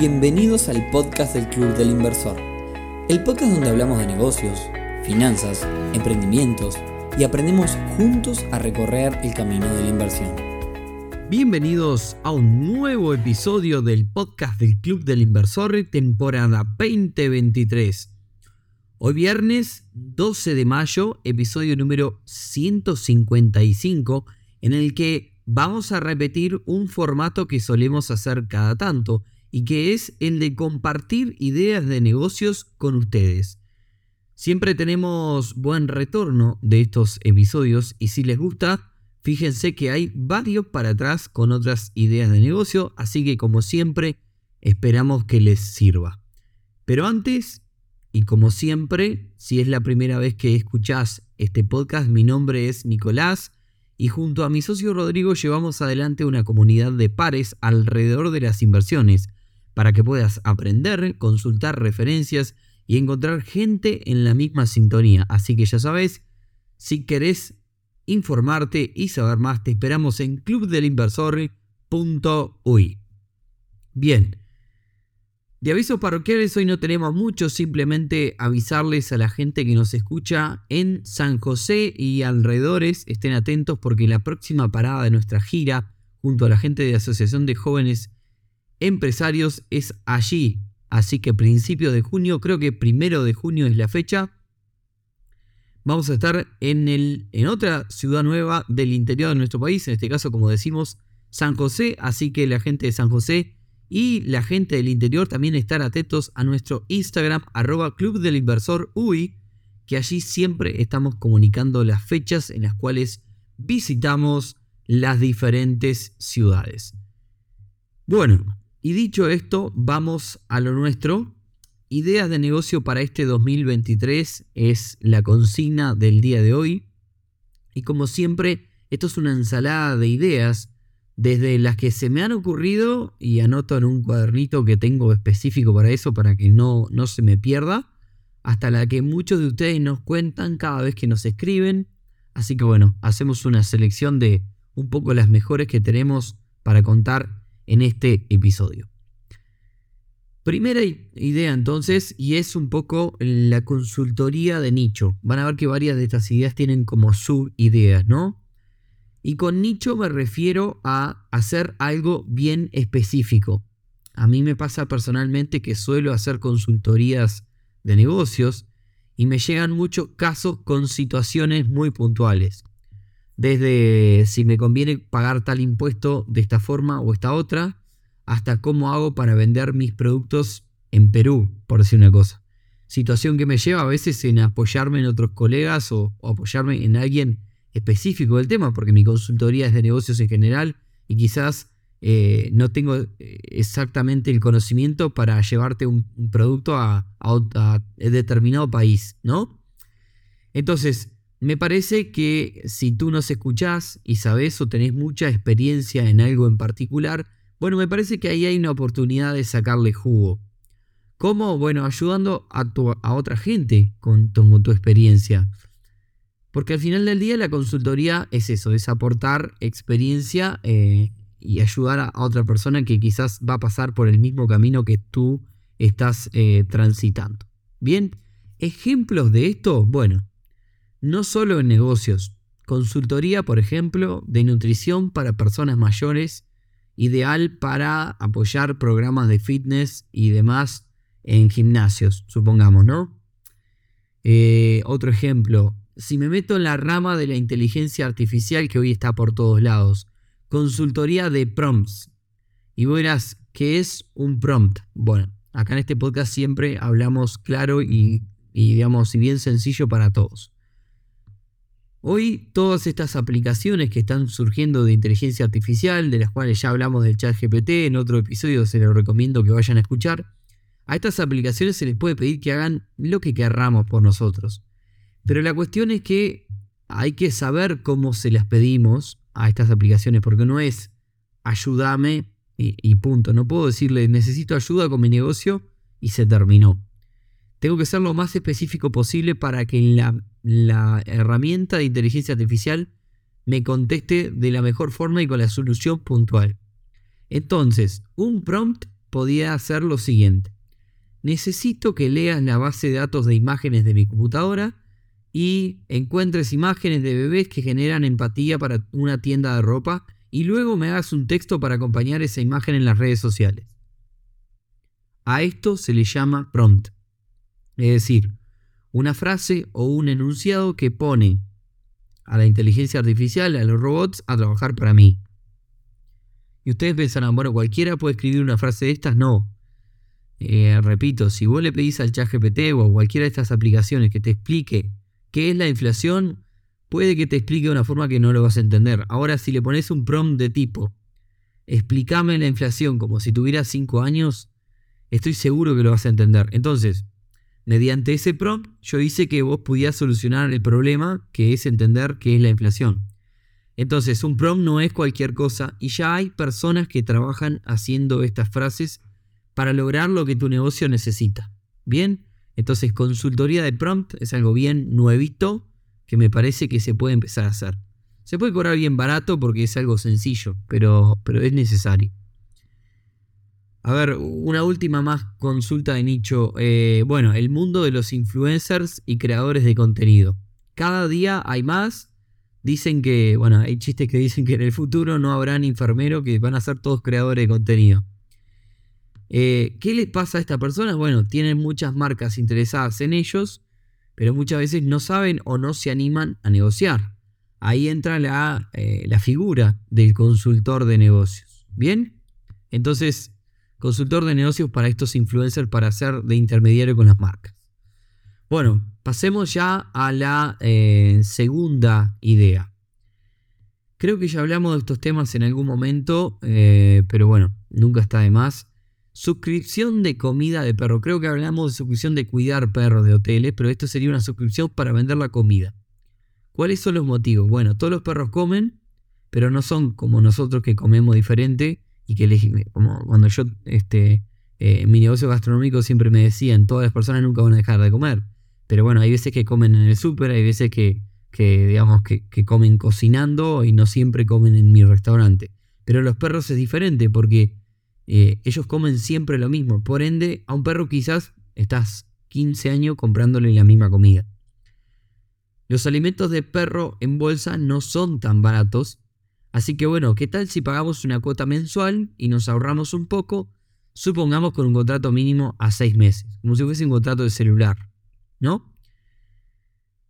Bienvenidos al podcast del Club del Inversor, el podcast donde hablamos de negocios, finanzas, emprendimientos y aprendemos juntos a recorrer el camino de la inversión. Bienvenidos a un nuevo episodio del podcast del Club del Inversor, temporada 2023. Hoy viernes 12 de mayo, episodio número 155, en el que vamos a repetir un formato que solemos hacer cada tanto y que es el de compartir ideas de negocios con ustedes. Siempre tenemos buen retorno de estos episodios y si les gusta, fíjense que hay varios para atrás con otras ideas de negocio, así que como siempre, esperamos que les sirva. Pero antes, y como siempre, si es la primera vez que escuchás este podcast, mi nombre es Nicolás y junto a mi socio Rodrigo llevamos adelante una comunidad de pares alrededor de las inversiones para que puedas aprender, consultar referencias y encontrar gente en la misma sintonía. Así que ya sabes, si querés informarte y saber más, te esperamos en clubdelinversor.uy. Bien. De avisos parroquiales hoy no tenemos mucho, simplemente avisarles a la gente que nos escucha en San José y alrededores, estén atentos porque la próxima parada de nuestra gira, junto a la gente de Asociación de Jóvenes empresarios es allí. Así que principio de junio, creo que primero de junio es la fecha. Vamos a estar en, el, en otra ciudad nueva del interior de nuestro país, en este caso, como decimos, San José. Así que la gente de San José y la gente del interior también estar atentos a nuestro Instagram, arroba Club del Inversor UI, que allí siempre estamos comunicando las fechas en las cuales visitamos las diferentes ciudades. Bueno, y dicho esto, vamos a lo nuestro. Ideas de negocio para este 2023 es la consigna del día de hoy. Y como siempre, esto es una ensalada de ideas, desde las que se me han ocurrido y anoto en un cuadernito que tengo específico para eso, para que no, no se me pierda, hasta la que muchos de ustedes nos cuentan cada vez que nos escriben. Así que bueno, hacemos una selección de un poco las mejores que tenemos para contar en este episodio. Primera idea entonces, y es un poco la consultoría de nicho. Van a ver que varias de estas ideas tienen como subideas, ¿no? Y con nicho me refiero a hacer algo bien específico. A mí me pasa personalmente que suelo hacer consultorías de negocios y me llegan muchos casos con situaciones muy puntuales desde si me conviene pagar tal impuesto de esta forma o esta otra, hasta cómo hago para vender mis productos en Perú, por decir una cosa. Situación que me lleva a veces en apoyarme en otros colegas o, apoyarme en alguien específico del tema, porque mi consultoría es de negocios en general y quizás eh, no tengo eh, exactamente el conocimiento para llevarte un, producto a, a, determinado país, ¿no? Entonces, me parece que si tú nos escuchás y sabes o tenés mucha experiencia en algo en particular, bueno, me parece que ahí hay una oportunidad de sacarle jugo. ¿Cómo? Bueno, ayudando a, otra gente con tu, tu experiencia. Porque al final del día la consultoría es eso, es aportar experiencia eh, y ayudar a, otra persona que quizás va a pasar por el mismo camino que tú estás eh, transitando. Bien, ejemplos de esto, bueno, no solo en negocios, consultoría, por ejemplo, de nutrición para personas mayores, ideal para apoyar programas de fitness y demás en gimnasios, supongamos, ¿no? Eh, otro ejemplo, si me meto en la rama de la inteligencia artificial que hoy está por todos lados, consultoría de prompts. Y verás, ¿qué es un prompt? Bueno, acá en este podcast siempre hablamos claro y, y digamos, y bien sencillo para todos. Hoy todas estas aplicaciones que están surgiendo de inteligencia artificial, de las cuales ya hablamos del chat GPT, en otro episodio se los recomiendo que vayan a escuchar, a estas aplicaciones se les puede pedir que hagan lo que querramos por nosotros. Pero la cuestión es que hay que saber cómo se las pedimos a estas aplicaciones, porque no es ayúdame y, y punto. No puedo decirle necesito ayuda con mi negocio y se terminó. Tengo que ser lo más específico posible para que la, la herramienta de inteligencia artificial me conteste de la mejor forma y con la solución puntual. Entonces, un prompt podía hacer lo siguiente. Necesito que leas la base de datos de imágenes de mi computadora y encuentres imágenes de bebés que generan empatía para una tienda de ropa y luego me hagas un texto para acompañar esa imagen en las redes sociales. A esto se le llama prompt. Es decir, una frase o un enunciado que pone a la inteligencia artificial, a los robots, a trabajar para mí. Y ustedes pensarán, bueno, cualquiera puede escribir una frase de estas. No. Eh, repito, si vos le pedís al chat GPT o a cualquiera de estas aplicaciones que te explique qué es la inflación, puede que te explique de una forma que no lo vas a entender. Ahora, si le pones un prompt de tipo, explícame la inflación como si tuviera 5 años, estoy seguro que lo vas a entender. Entonces, mediante ese prompt, yo hice que vos pudieras solucionar el problema que es entender qué es la inflación. Entonces, un prompt no es cualquier cosa y ya hay personas que trabajan haciendo estas frases para lograr lo que tu negocio necesita. Bien, entonces consultoría de prompt es algo bien nuevito que me parece que se puede empezar a hacer. Se puede cobrar bien barato porque es algo sencillo, pero, pero es necesario. A ver, una última más consulta de nicho. Eh, bueno, el mundo de los influencers y creadores de contenido. Cada día hay más Dicen que, bueno, hay chistes que dicen que en el futuro no habrán enfermeros que van a ser todos creadores de contenido. Eh, ¿Qué les pasa a estas personas? Bueno, tienen muchas marcas interesadas en ellos, pero muchas veces no saben o no se animan a negociar. Ahí entra la, eh, la figura del consultor de negocios. ¿Bien? Entonces, consultor de negocios para estos influencers para ser de intermediario con las marcas. Bueno, pasemos ya a la eh, segunda idea. Creo que ya hablamos de estos temas en algún momento, eh, pero bueno, nunca está de más. Suscripción de comida de perro. Creo que hablamos de suscripción de cuidar perros de hoteles, pero esto sería una suscripción para vender la comida. ¿Cuáles son los motivos? Bueno, todos los perros comen, pero no son como nosotros que comemos diferente y que como cuando yo, este, eh, mi negocio gastronómico siempre me decían, todas las personas nunca van a dejar de comer. Pero bueno, hay veces que comen en el súper, hay veces que, digamos, que, comen cocinando y no siempre comen en mi restaurante. Pero los perros es diferente porque eh, ellos comen siempre lo mismo. Por ende, a un perro quizás estás 15 años comprándole la misma comida. Los alimentos de perro en bolsa no son tan baratos. Así que bueno, ¿qué tal si pagamos una cuota mensual y nos ahorramos un poco? Supongamos con un contrato mínimo a 6 meses, como si fuese un contrato de celular. ¿no?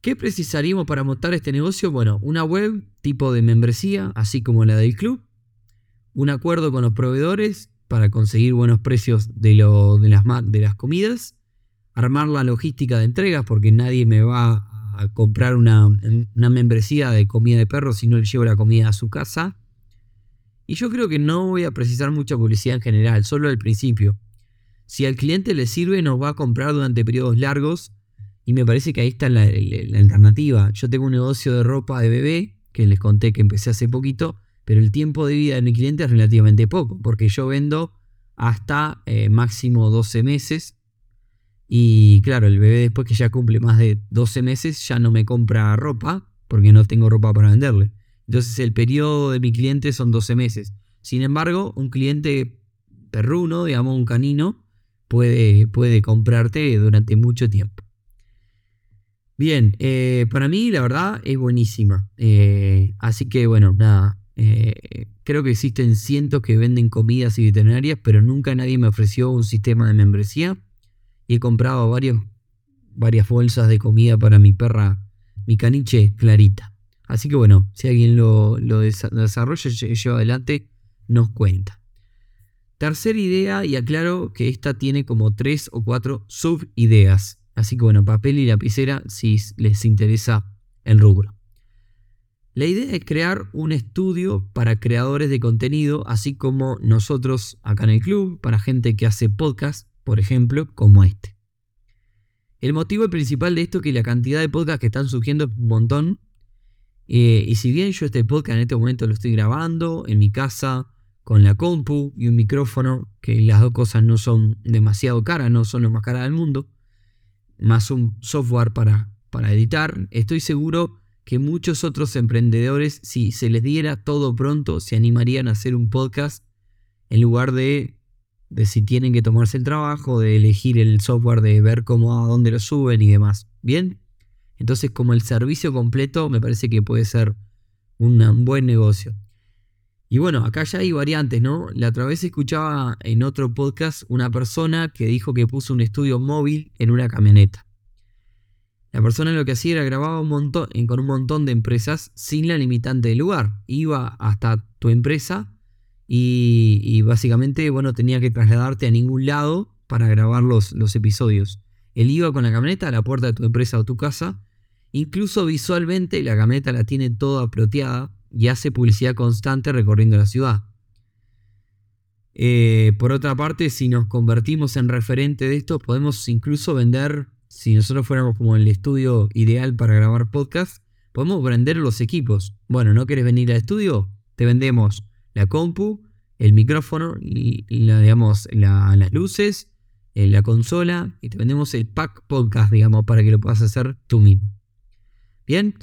¿Qué precisaríamos para montar este negocio? Bueno, una web tipo de membresía, así como la del club, un acuerdo con los proveedores para conseguir buenos precios de, de, las, de las comidas, armar la logística de entregas, porque nadie me va a comprar una, una membresía de comida de perro si no le llevo la comida a su casa. Y yo creo que no voy a precisar mucha publicidad en general, solo al principio. Si al cliente le sirve, nos va a comprar durante periodos largos y me parece que ahí está la, alternativa. Yo tengo un negocio de ropa de bebé, que les conté que empecé hace poquito, pero el tiempo de vida de mi cliente es relativamente poco, porque yo vendo hasta eh, máximo 12 meses. Y claro, el bebé después que ya cumple más de 12 meses ya no me compra ropa, porque no tengo ropa para venderle. Entonces el periodo de mi cliente son 12 meses. Sin embargo, un cliente perruno, digamos un canino, puede, puede comprarte durante mucho tiempo. Bien, eh, para mí la verdad es buenísima. Eh, así que bueno, nada. Eh, creo que existen cientos que venden comidas y veterinarias, pero nunca nadie me ofreció un sistema de membresía. Y he comprado varios, varias bolsas de comida para mi perra, mi caniche Clarita. Así que bueno, si alguien lo, desarrolla y lleva adelante, nos cuenta. Tercera idea, y aclaro que esta tiene como tres o cuatro subideas. Así que bueno, papel y lapicera si les interesa el rubro. La idea es crear un estudio para creadores de contenido, así como nosotros acá en el club, para gente que hace podcast, por ejemplo, como este. El motivo principal de esto es que la cantidad de podcasts que están surgiendo es un montón. Eh, y si bien yo este podcast en este momento lo estoy grabando en mi casa, con la compu y un micrófono, que las dos cosas no son demasiado caras, no son lo más caras del mundo, más un software para, para editar, estoy seguro que muchos otros emprendedores, si se les diera todo pronto, se animarían a hacer un podcast en lugar de de si tienen que tomarse el trabajo, de elegir el software, de ver cómo a dónde lo suben y demás. Bien, entonces como el servicio completo me parece que puede ser un buen negocio. Y bueno, acá ya hay variantes, ¿no? La otra vez escuchaba en otro podcast una persona que dijo que puso un estudio móvil en una camioneta. La persona lo que hacía era grababa un montón, con un montón de empresas sin la limitante del lugar. Iba hasta tu empresa y, básicamente, bueno, tenía que trasladarte a ningún lado para grabar los, los episodios. Él iba con la camioneta a la puerta de tu empresa o tu casa. Incluso visualmente la camioneta la tiene toda proteada y hace publicidad constante recorriendo la ciudad. Eh, por otra parte, si nos convertimos en referente de esto, podemos incluso vender, si nosotros fuéramos como el estudio ideal para grabar podcast, podemos vender los equipos. Bueno, ¿no quieres venir al estudio? Te vendemos la compu, el micrófono y, la, las luces, eh, la consola y te vendemos el pack podcast, digamos, para que lo puedas hacer tú mismo. Bien.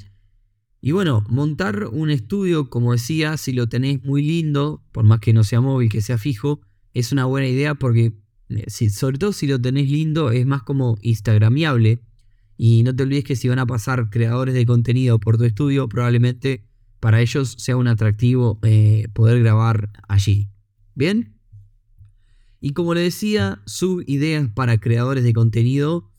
Y bueno, montar un estudio, como decía, si lo tenéis muy lindo, por más que no sea móvil, que sea fijo, es una buena idea porque, eh, si, sobre todo si lo tenéis lindo, es más como instagramiable. Y no te olvides que si van a pasar creadores de contenido por tu estudio, probablemente para ellos sea un atractivo eh, poder grabar allí. ¿Bien? Y como le decía, ideas para creadores de contenido,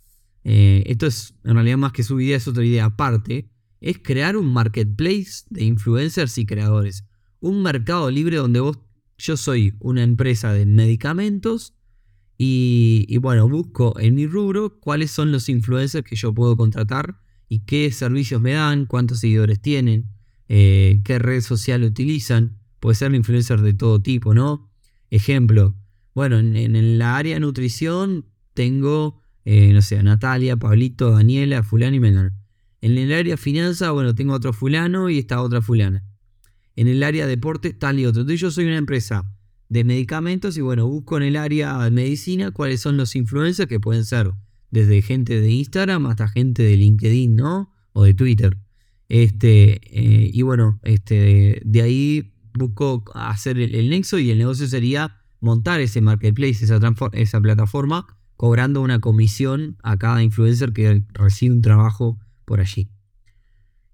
eh, esto es en realidad más que idea, es otra idea aparte, es crear un marketplace de influencers y creadores. Un mercado libre donde vos, yo soy una empresa de medicamentos y, y bueno, busco en mi rubro cuáles son los influencers que yo puedo contratar y qué servicios me dan, cuántos seguidores tienen, eh, qué red social utilizan. Puede ser influencer de todo tipo, ¿no? Ejemplo, bueno, en, la área nutrición tengo, eh, no sé, Natalia, Pablito, Daniela, fulano y menor. En el área de finanzas, bueno, tengo otro fulano y esta otra fulana. En el área de deporte, tal y otro. Entonces yo soy una empresa de medicamentos y bueno, busco en el área de medicina cuáles son los influencers que pueden ser desde gente de Instagram hasta gente de LinkedIn, ¿no? O de Twitter. Este, eh, y bueno, este, de ahí busco hacer el, nexo y el negocio sería montar ese marketplace, esa, esa plataforma, cobrando una comisión a cada influencer que recibe un trabajo por allí.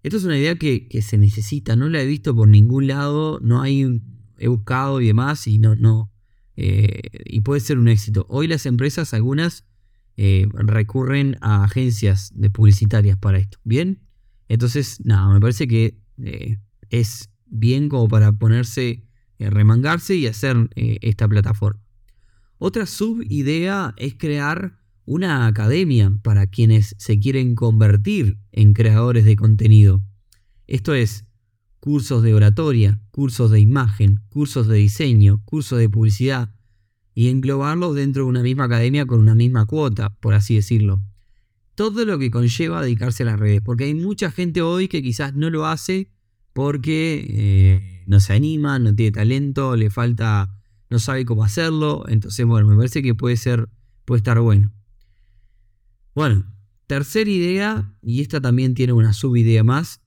Esto es una idea que, se necesita, no la he visto por ningún lado, no hay, he buscado y demás y no, no, eh, y puede ser un éxito. Hoy las empresas, algunas, eh, recurren a agencias de publicitarias para esto, ¿bien? Entonces, nada, me parece que eh, es bien como para ponerse, eh, remangarse y hacer eh, esta plataforma. Otra subidea es crear una academia para quienes se quieren convertir en creadores de contenido. Esto es cursos de oratoria, cursos de imagen, cursos de diseño, cursos de publicidad y englobarlos dentro de una misma academia con una misma cuota, por así decirlo todo lo que conlleva dedicarse a las redes. Porque hay mucha gente hoy que quizás no lo hace porque eh, no se anima, no tiene talento, le falta, no sabe cómo hacerlo. Entonces, bueno, me parece que puede ser, puede estar bueno. Bueno, tercera idea, y esta también tiene una subidea más,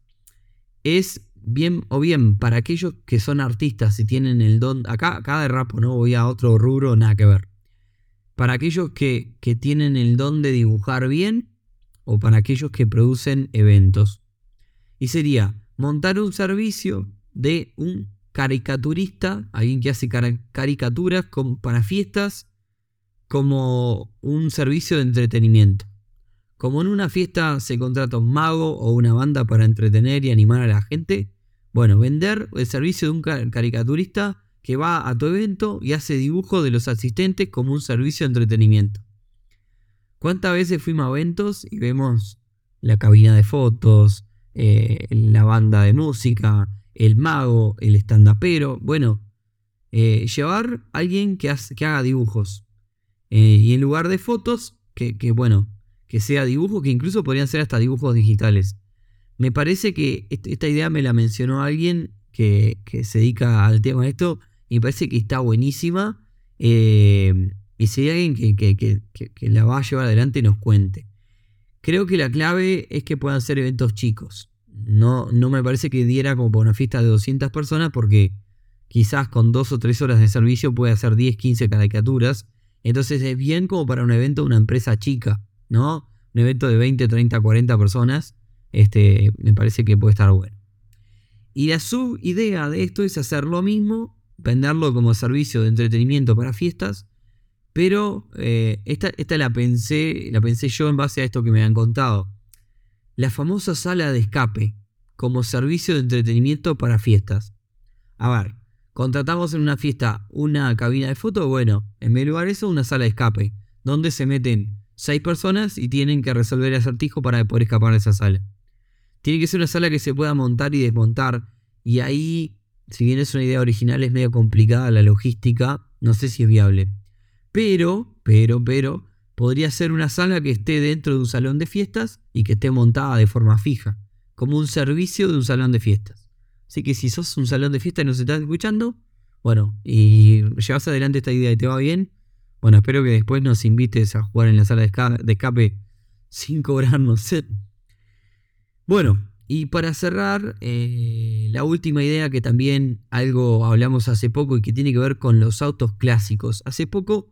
es bien o bien para aquellos que son artistas y tienen el don, acá, acá de rapo, no voy a otro rubro, nada que ver. Para aquellos que, que tienen el don de dibujar bien o para aquellos que producen eventos. Y sería montar un servicio de un caricaturista, alguien que hace caricaturas para fiestas, como un servicio de entretenimiento. Como en una fiesta se contrata un mago o una banda para entretener y animar a la gente, bueno, vender el servicio de un caricaturista que va a tu evento y hace dibujo de los asistentes como un servicio de entretenimiento. ¿Cuántas veces fuimos a eventos y vemos la cabina de fotos, eh, la banda de música, el mago, el estandapero? Bueno, eh, llevar a alguien que, haga dibujos. Eh, y en lugar de fotos, que, bueno, que sea dibujo, que incluso podrían ser hasta dibujos digitales. Me parece que esta idea me la mencionó alguien que, que se dedica al tema de esto y me parece que está buenísima. Y si hay alguien que, la va a llevar adelante, nos cuente. Creo que la clave es que puedan ser eventos chicos. No, no me parece que diera como para una fiesta de 200 personas porque quizás con dos o tres horas de servicio puede hacer 10, 15 caricaturas. Entonces es bien como para un evento de una empresa chica, ¿no? Un evento de 20, 30, 40 personas. Este, me parece que puede estar bueno. Y la subidea de esto es hacer lo mismo, venderlo como servicio de entretenimiento para fiestas, pero eh, esta, esta la, pensé, la pensé yo en base a esto que me han contado. La famosa sala de escape como servicio de entretenimiento para fiestas. A ver, contratamos en una fiesta una cabina de foto, bueno, en de lugar eso, una sala de escape, donde se meten seis personas y tienen que resolver el acertijo para poder escapar de esa sala. Tiene que ser una sala que se pueda montar y desmontar. Y ahí, si bien es una idea original, es medio complicada la logística. No sé si es viable. Pero, pero, pero, podría ser una sala que esté dentro de un salón de fiestas y que esté montada de forma fija. Como un servicio de un salón de fiestas. Así que si sos un salón de fiestas y nos estás escuchando, bueno, y llevas adelante esta idea y te va bien, bueno, espero que después nos invites a jugar en la sala de escape sin cobrarnos. Bueno, y para cerrar, eh, la última idea que también algo hablamos hace poco y que tiene que ver con los autos clásicos. Hace poco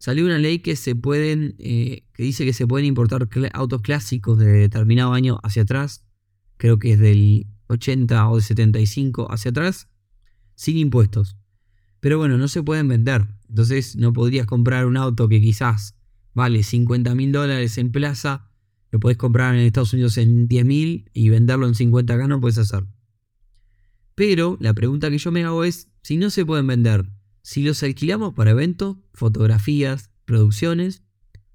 salió una ley que se pueden, eh, que dice que se pueden importar autos clásicos de determinado año hacia atrás, creo que es del 80 o del 75 hacia atrás, sin impuestos. Pero bueno, no se pueden vender. Entonces no podrías comprar un auto que quizás vale 50 mil dólares en plaza lo podés comprar en Estados Unidos en 10.000 y venderlo en 50k, no puedes hacerlo. Pero la pregunta que yo me hago es, si no se pueden vender, si los alquilamos para eventos, fotografías, producciones,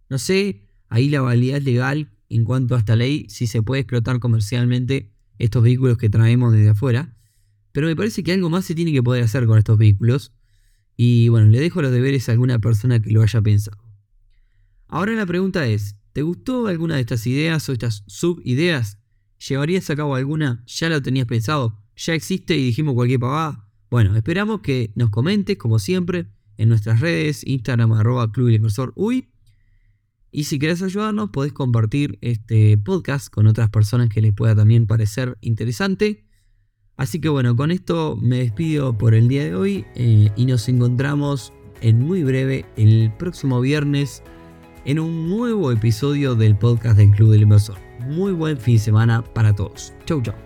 no sé, ahí la validez legal en cuanto a esta ley, si se puede explotar comercialmente estos vehículos que traemos desde afuera. Pero me parece que algo más se tiene que poder hacer con estos vehículos. Y bueno, le dejo los deberes a alguna persona que lo haya pensado. Ahora la pregunta es, ¿Te gustó alguna de estas ideas o estas subideas? ¿Llevarías a cabo alguna? ¿Ya lo tenías pensado? ¿Ya existe y dijimos cualquier pavada? Bueno, esperamos que nos comentes, como siempre, en nuestras redes, Instagram, arroba Club Inversor Uy. Y si querés ayudarnos, podés compartir este podcast con otras personas que les pueda también parecer interesante. Así que bueno, con esto me despido por el día de hoy eh, y nos encontramos en muy breve el próximo viernes en un nuevo episodio del podcast del Club del Inversor. Muy buen fin de semana para todos. Chau, chau.